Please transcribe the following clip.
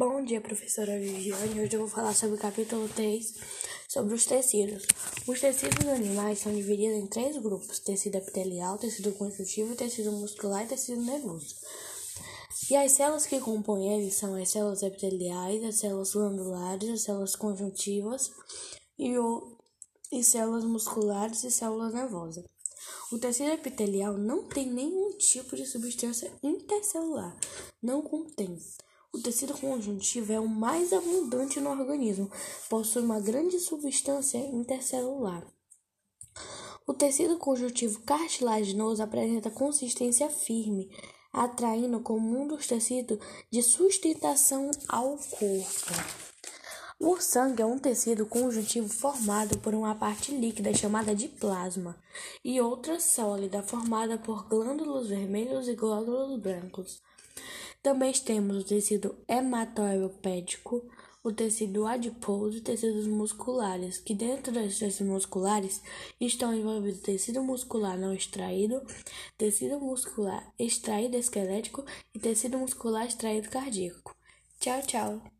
Bom dia, professora Viviane. Hoje eu vou falar sobre o capítulo 3, sobre os tecidos. Os tecidos animais são divididos em três grupos: tecido epitelial, tecido conjuntivo, tecido muscular e tecido nervoso. E as células que compõem eles são as células epiteliais, as células glandulares, as células conjuntivas e, o, e células musculares e células nervosas. O tecido epitelial não tem nenhum tipo de substância intercelular, não contém. O tecido conjuntivo é o mais abundante no organismo, possui uma grande substância intercelular. O tecido conjuntivo cartilaginoso apresenta consistência firme, atraindo como um dos tecidos de sustentação ao corpo. O sangue é um tecido conjuntivo formado por uma parte líquida chamada de plasma e outra sólida formada por glândulos vermelhos e glóbulos brancos. Também temos o tecido hematoeupédico, o tecido adiposo e tecidos musculares, que dentro dos tecidos musculares estão envolvidos tecido muscular não extraído, tecido muscular extraído esquelético e tecido muscular extraído cardíaco. Tchau, tchau!